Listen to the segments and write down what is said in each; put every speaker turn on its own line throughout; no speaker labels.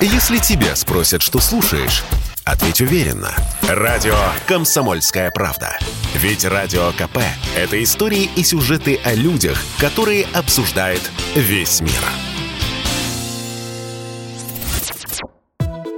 Если тебя спросят, что слушаешь, ответь уверенно. Радио «Комсомольская правда». Ведь Радио КП – это истории и сюжеты о людях, которые обсуждает весь мир.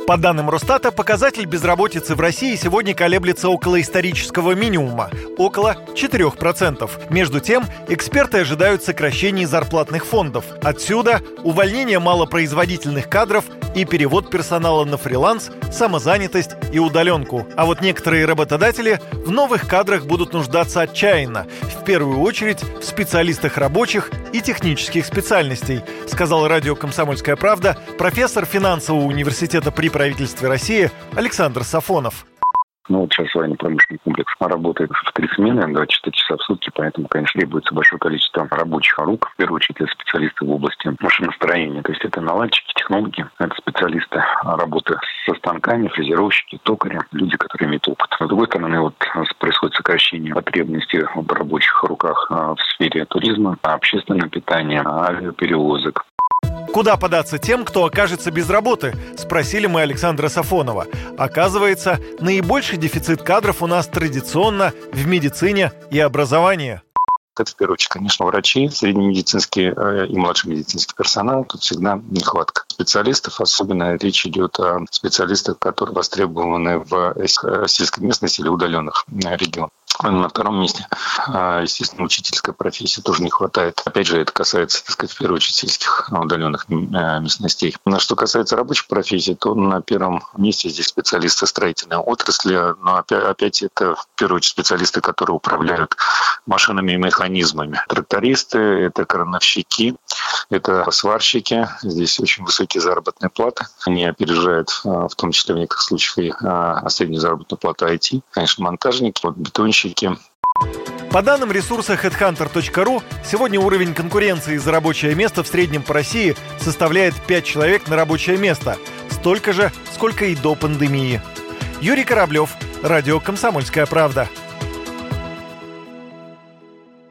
По данным Росстата, показатель безработицы в России сегодня колеблется около исторического минимума – около 4%. Между тем, эксперты ожидают сокращений зарплатных фондов. Отсюда увольнение малопроизводительных кадров и перевод персонала на фриланс, самозанятость и удаленку. А вот некоторые работодатели в новых кадрах будут нуждаться отчаянно, в первую очередь в специалистах рабочих и технических специальностей, сказал радио «Комсомольская правда» профессор финансового университета при правительстве России Александр Сафонов.
Ну, вот сейчас военно-промышленный комплекс работает в три смены, 24 часа в сутки, поэтому, конечно, требуется большое количество рабочих рук, в первую очередь, для специалистов в области машиностроения. То есть это наладчики, технологи, это специалисты работы со станками, фрезеровщики, токари, люди, которые имеют опыт. С другой стороны, вот происходит сокращение потребностей в рабочих руках а, в сфере туризма, общественного питания, авиаперевозок.
Куда податься тем, кто окажется без работы? Спросили мы Александра Сафонова. Оказывается, наибольший дефицит кадров у нас традиционно в медицине и образовании.
Это, в первую очередь, конечно, врачи, среднемедицинский э, и младший медицинский персонал. Тут всегда нехватка специалистов. Особенно речь идет о специалистах, которые востребованы в сельской местности или удаленных э, регионах. На втором месте, естественно, учительская профессия тоже не хватает. Опять же, это касается, так сказать, в первую очередь сельских удаленных э, местностей. Что касается рабочих профессий, то на первом месте здесь специалисты строительной отрасли, но опять, опять это в первую очередь специалисты, которые управляют машинами и механизмами. Трактористы, это крановщики, это сварщики. Здесь очень высокие заработные платы. Они опережают, а, в том числе в некоторых случаях, и среднюю заработную плату IT. Конечно, монтажники, вот бетонщики.
По данным ресурса headhunter.ru, сегодня уровень конкуренции за рабочее место в среднем по России составляет 5 человек на рабочее место. Столько же, сколько и до пандемии. Юрий Кораблев, Радио «Комсомольская правда».